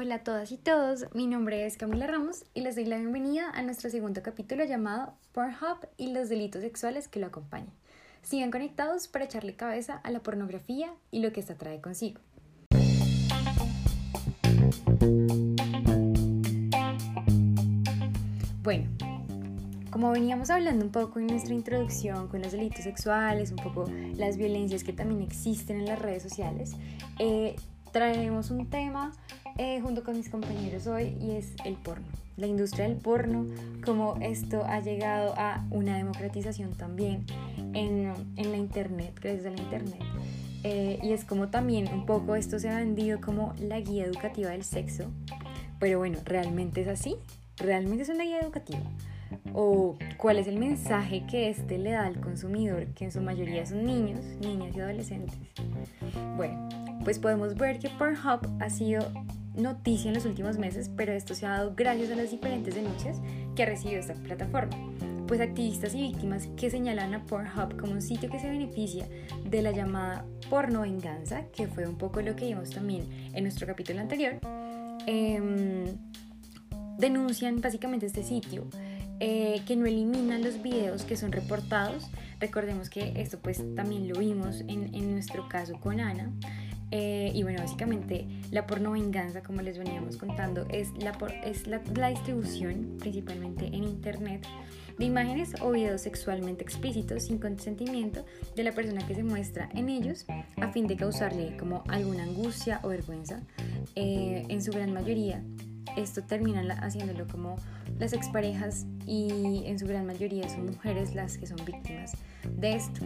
Hola a todas y todos, mi nombre es Camila Ramos y les doy la bienvenida a nuestro segundo capítulo llamado Pornhub y los delitos sexuales que lo acompañan. Sigan conectados para echarle cabeza a la pornografía y lo que esta trae consigo. Bueno, como veníamos hablando un poco en nuestra introducción con los delitos sexuales, un poco las violencias que también existen en las redes sociales, eh, traemos un tema eh, junto con mis compañeros hoy y es el porno. La industria del porno, como esto ha llegado a una democratización también en, en la internet, gracias a la internet. Eh, y es como también un poco esto se ha vendido como la guía educativa del sexo. Pero bueno, ¿realmente es así? ¿Realmente es una guía educativa? ¿O cuál es el mensaje que este le da al consumidor, que en su mayoría son niños, niñas y adolescentes? Bueno, pues podemos ver que Pornhub ha sido noticia en los últimos meses, pero esto se ha dado gracias a las diferentes denuncias que ha recibido esta plataforma. Pues activistas y víctimas que señalan a Pornhub como un sitio que se beneficia de la llamada porno venganza, que fue un poco lo que vimos también en nuestro capítulo anterior, em, denuncian básicamente este sitio eh, que no elimina los videos que son reportados. Recordemos que esto pues también lo vimos en, en nuestro caso con Ana. Eh, y bueno, básicamente la porno venganza, como les veníamos contando, es, la, es la, distribución, principalmente en Internet, de imágenes o videos sexualmente explícitos sin consentimiento de la persona que se muestra en ellos a fin de causarle como alguna angustia o vergüenza. Eh, en su gran mayoría, esto termina haciéndolo como las exparejas y en su gran mayoría son mujeres las que son víctimas de esto.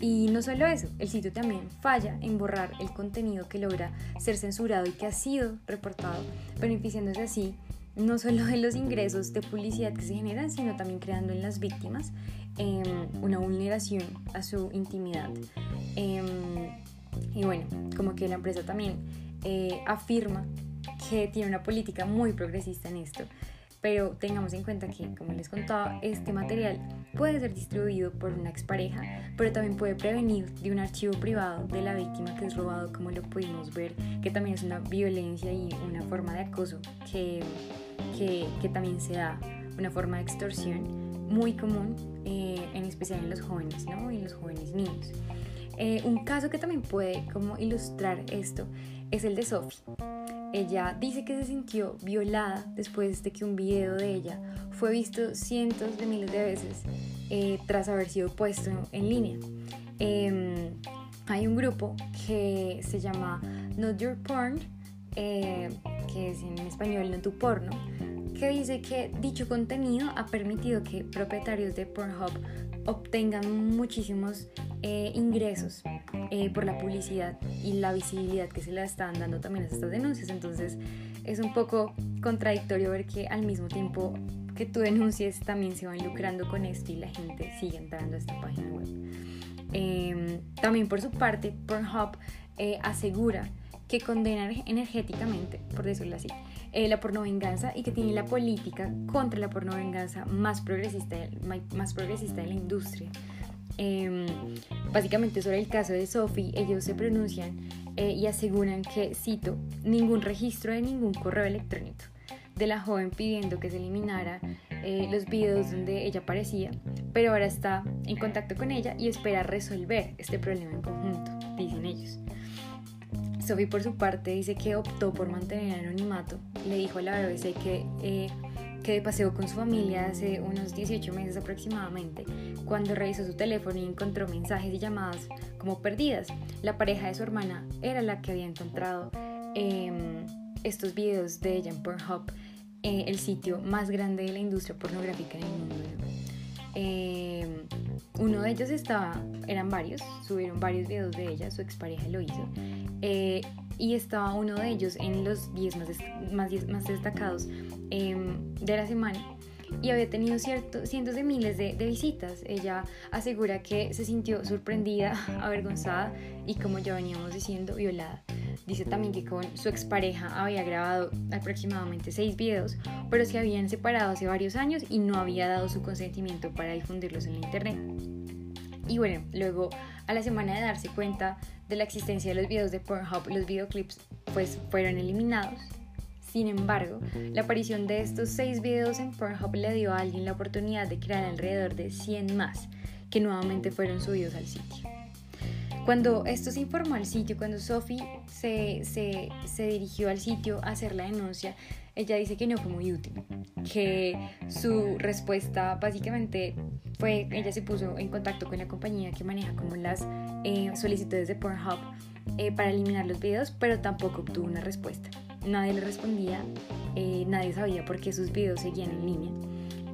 Y no solo eso, el sitio también falla en borrar el contenido que logra ser censurado y que ha sido reportado, beneficiándose así no solo de los ingresos de publicidad que se generan, sino también creando en las víctimas em, una vulneración a su intimidad. Em, y bueno, como que la empresa también eh, afirma que tiene una política muy progresista en esto, pero tengamos en cuenta que, como les contaba, este material puede ser distribuido por una expareja, pero también puede prevenir de un archivo privado de la víctima que es robado, como lo pudimos ver, que también es una violencia y una forma de acoso que, que, que también se da, una forma de extorsión muy común, eh, en especial en los jóvenes, ¿no? En los jóvenes niños. Eh, un caso que también puede como ilustrar esto es el de Sophie. Ella dice que se sintió violada después de que un video de ella fue visto cientos de miles de veces eh, tras haber sido puesto en línea. Em, hay un grupo que se llama Not Your Porn, eh, que es en español No Tu Porno, que dice que dicho contenido ha permitido que propietarios de Pornhub obtengan muchísimos eh, ingresos eh, por la publicidad y la visibilidad que se le están dando también a estas denuncias. Entonces es un poco contradictorio ver que al mismo tiempo que tú denuncies también se van lucrando con esto y la gente sigue entrando a esta página web. Em, también por su parte, Pornhub eh, asegura que condena energéticamente, por decirlo así, eh, la pornovenganza y que tiene la política contra la pornovenganza más progresista, más progresista de la industria. Em, básicamente sobre el caso de Sophie, ellos se pronuncian eh, y aseguran que, cito, ningún registro de ningún correo electrónico de la joven pidiendo que se eliminara eh, los videos donde ella aparecía, pero ahora está en contacto con ella y espera resolver este problema en conjunto, dicen ellos. Sophie por su parte dice que optó por mantener anonimato, le dijo a la BBC que eh, que de paseo con su familia hace unos 18 meses aproximadamente, cuando revisó su teléfono y encontró mensajes y llamadas como perdidas. La pareja de su hermana era la que había encontrado em, estos videos de ella en Pornhub, eh, el sitio más grande de la industria pornográfica en el mundo. Em, uno de ellos estaba, eran varios, subieron varios videos de ella, su expareja lo hizo. Eh, y estaba uno de ellos en los 10 más, más, más destacados em, de la semana y había tenido cierto, cientos de miles de, visitas. Ella asegura que se sintió sorprendida, avergonzada y como ya veníamos diciendo, violada. Dice también que con su expareja había grabado aproximadamente seis videos, pero se habían separado hace varios años y no había dado su consentimiento para difundirlos en la internet. Y bueno, luego a la semana de darse cuenta de la existencia de los videos de Pornhub, los videoclips pues fueron eliminados Sin embargo, la aparición de estos seis videos en Pornhub le dio a alguien la oportunidad de crear alrededor de 100 más, que nuevamente fueron subidos al sitio. Cuando esto se informó al sitio, cuando Sophie se, se, dirigió al sitio a hacer la denuncia, ella dice que no fue muy útil, que su respuesta básicamente fue, ella se puso en contacto con la compañía que maneja como las eh, solicitudes de Pornhub eh, para eliminar los videos, pero tampoco obtuvo una respuesta. Nadie le respondía, eh, nadie sabía por qué sus videos seguían en línea.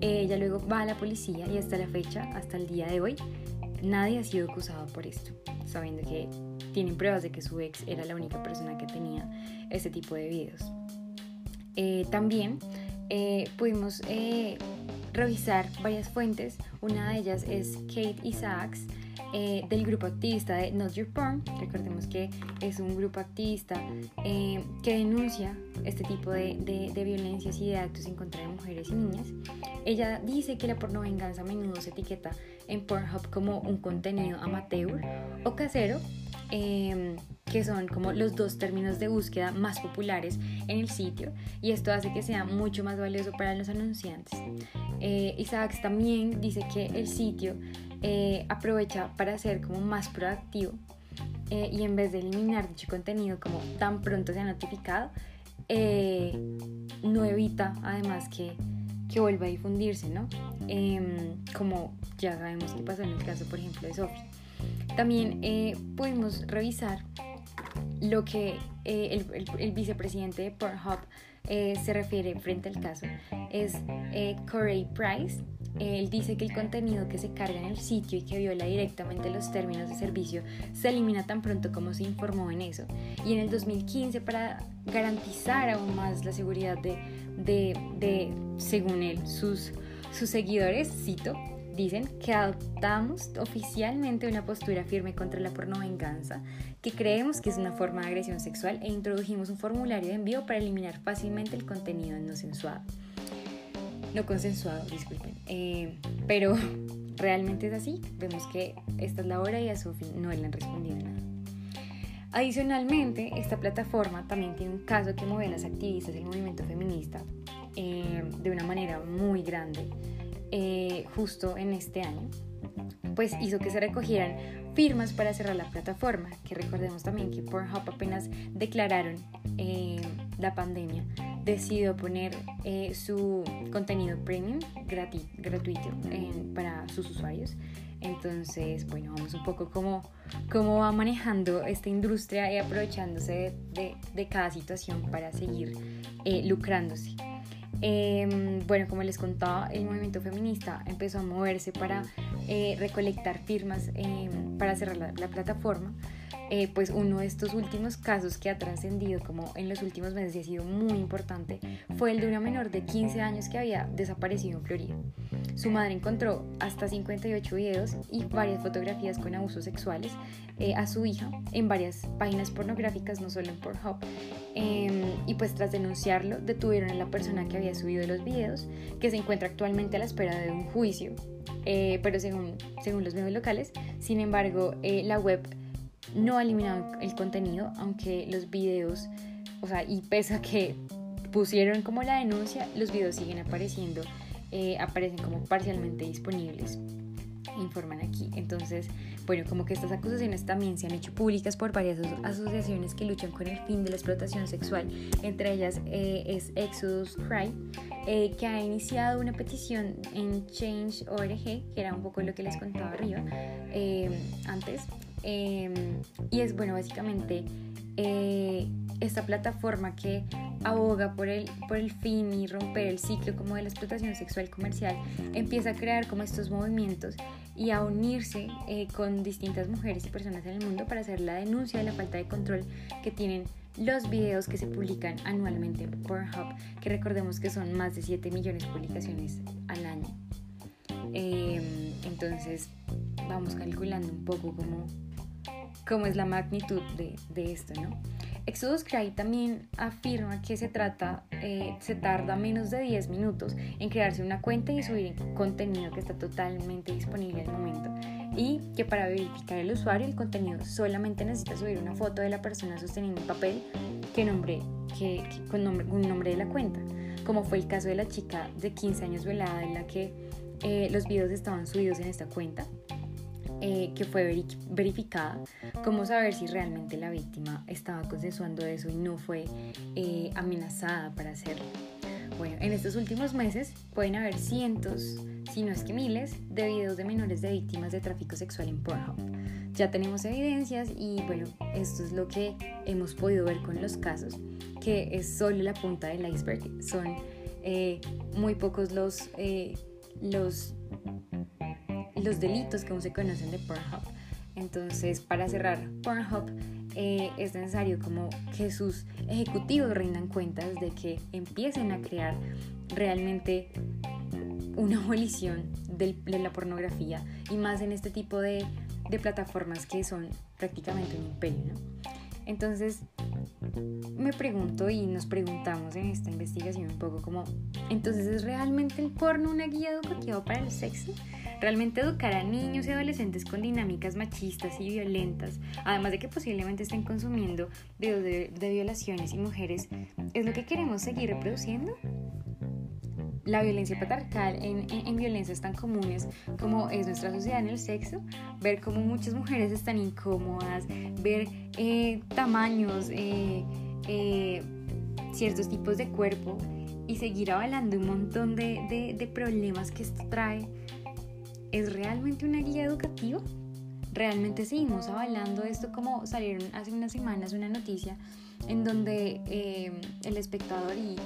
ella luego va a la policía y hasta la fecha, hasta el día de hoy, nadie ha sido acusado por esto, sabiendo que tienen pruebas de que su ex era la única persona que tenía ese tipo de videos. También pudimos revisar varias fuentes. Una de ellas es Kate Isaacs, eh, del grupo activista de Not Your Porn. Recordemos que es un grupo activista eh, que denuncia este tipo de, de, violencias y de actos en contra de mujeres y niñas. Ella dice que la porno venganza a menudo se etiqueta en Pornhub como un contenido amateur o casero. Eh, que son como los dos términos de búsqueda más populares en el sitio y esto hace que sea mucho más valioso para los anunciantes. Eh, Isaacs también dice que el sitio eh, aprovecha para ser como más proactivo eh, y en vez de eliminar dicho contenido como tan pronto se ha notificado, no evita además que, que vuelva a difundirse, ¿no? Em, como ya sabemos que pasó en el caso, por ejemplo, de Sophie. También pudimos revisar lo que eh, el, vicepresidente de Pornhub eh, se refiere frente al caso es eh, Corey Price. Él dice que el contenido que se carga en el sitio y que viola directamente los términos de servicio se elimina tan pronto como se informó en eso. Y en el 2015, para garantizar aún más la seguridad de, de, de según él, sus, sus seguidores, cito, dicen que adoptamos oficialmente una postura firme contra la pornovenganza, que creemos que es una forma de agresión sexual e introdujimos un formulario de envío para eliminar fácilmente el contenido no sensuado. No consensuado, disculpen. Eh, pero realmente es así. Vemos que esta es la hora y a Sophie no le han respondido nada. Adicionalmente, esta plataforma también tiene un caso que mueve a las activistas del movimiento feminista eh, de una manera muy grande eh, justo en este año, pues hizo que se recogieran firmas para cerrar la plataforma, que recordemos también que Pornhub apenas declararon eh, la pandemia, decidió poner eh, su contenido premium gratuito para sus usuarios. Entonces, bueno, vamos un poco cómo, cómo va manejando esta industria y aprovechándose de, de cada situación para seguir lucrándose. Em, bueno, como les contaba, el movimiento feminista empezó a moverse para eh, recolectar firmas em, para cerrar la, plataforma. Eh, pues uno de estos últimos casos que ha trascendido como en los últimos meses y ha sido muy importante fue el de una menor de 15 años que había desaparecido en Florida. Su madre encontró hasta 58 videos y varias fotografías con abusos sexuales eh, a su hija en varias páginas pornográficas, no solo en Pornhub. Em, y pues tras denunciarlo, detuvieron a la persona que había subido los videos, que se encuentra actualmente a la espera de un juicio. Eh, pero según, según los medios locales, sin embargo, la web no ha eliminado el contenido, aunque los videos, o sea, y pese a que pusieron como la denuncia, los videos siguen apareciendo eh, aparecen como parcialmente disponibles informan aquí. Entonces, bueno, como que estas acusaciones también se han hecho públicas por varias asociaciones que luchan con el fin de la explotación sexual. Entre ellas eh, es Exodus Cry, eh, que ha iniciado una petición en Change.org, que era un poco lo que les contaba arriba antes. Y es, bueno, básicamente esta plataforma que aboga por el, por el fin y romper el ciclo como de la explotación sexual comercial, empieza a crear como estos movimientos y a unirse eh, con distintas mujeres y personas en el mundo para hacer la denuncia de la falta de control que tienen los videos que se publican anualmente en Pornhub, que recordemos que son más de 7 millones de publicaciones al año. Em, entonces vamos calculando un poco cómo, cómo es la magnitud de, de esto, ¿no? Exodus Cry también afirma que se trata, eh, se tarda menos de 10 minutos en crearse una cuenta y subir contenido que está totalmente disponible al momento. Y que para verificar el usuario el contenido solamente necesita subir una foto de la persona sosteniendo un papel que nombre que, con, nombre, un nombre de la cuenta, como fue el caso de la chica de 15 años violada en la que eh, los videos estaban subidos en esta cuenta, eh, que fue verificada, cómo saber si realmente la víctima estaba consensuando eso y no fue eh, amenazada para hacerlo. Bueno, en estos últimos meses pueden haber cientos, si no es que miles, de videos de menores de víctimas de tráfico sexual en Pornhub. Ya tenemos evidencias y bueno, esto es lo que hemos podido ver con los casos, que es solo la punta del iceberg. Son eh, muy pocos los, eh, los, los delitos que aún se conocen de Pornhub. Entonces, para cerrar, Pornhub eh, es necesario como que sus ejecutivos rindan cuentas de que empiecen a crear realmente una abolición de la pornografía y más en este tipo de, de plataformas que son prácticamente un imperio. Entonces, me pregunto y nos preguntamos en esta investigación un poco como, entonces ¿es realmente el porno una guía educativa para el sexo? Realmente educar a niños y adolescentes con dinámicas machistas y violentas, además de que posiblemente estén consumiendo videos de, violaciones y mujeres, ¿es lo que queremos seguir reproduciendo? la violencia patriarcal en, violencias tan comunes como es nuestra sociedad en el sexo, ver cómo muchas mujeres están incómodas, ver eh, tamaños, eh, eh, ciertos tipos de cuerpo y seguir avalando un montón de, de problemas que esto trae ¿Es realmente una guía educativa? ¿Realmente seguimos avalando esto como salieron hace unas semanas una noticia en donde eh, el espectador y,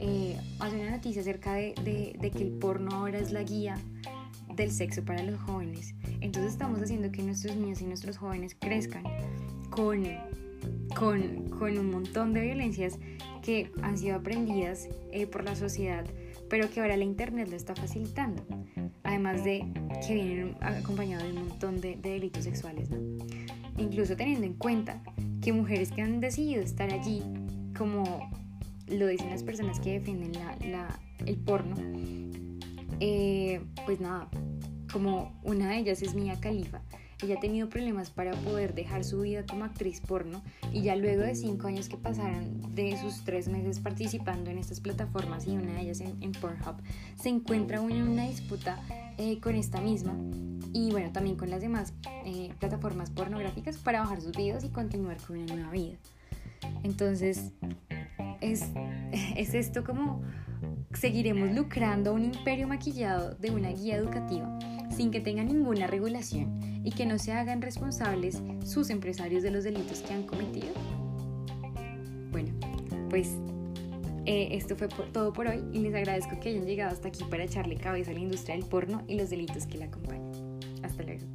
eh, hace una noticia acerca de, que el porno ahora es la guía del sexo para los jóvenes? Entonces estamos haciendo que nuestros niños y nuestros jóvenes crezcan con, con, con un montón de violencias que han sido aprendidas eh, por la sociedad, pero que ahora la Internet lo está facilitando además de que vienen acompañados de un montón de, delitos sexuales, Incluso teniendo en cuenta que mujeres que han decidido estar allí, como lo dicen las personas que defienden el porno, eh, pues nada, como una de ellas es Mia Khalifa, ella ha tenido problemas para poder dejar su vida como actriz porno y ya luego de cinco años que pasaron de sus tres meses participando en estas plataformas y una de ellas en, Pornhub, se encuentra en una disputa eh, con esta misma y bueno, también con las demás eh, plataformas pornográficas para bajar sus videos y continuar con una nueva vida. Entonces, es, es esto como seguiremos lucrando un imperio maquillado de una guía educativa sin que tenga ninguna regulación y que no se hagan responsables sus empresarios de los delitos que han cometido? Bueno, pues eh, esto fue todo por hoy y les agradezco que hayan llegado hasta aquí para echarle cabeza a la industria del porno y los delitos que la acompañan. Hasta luego.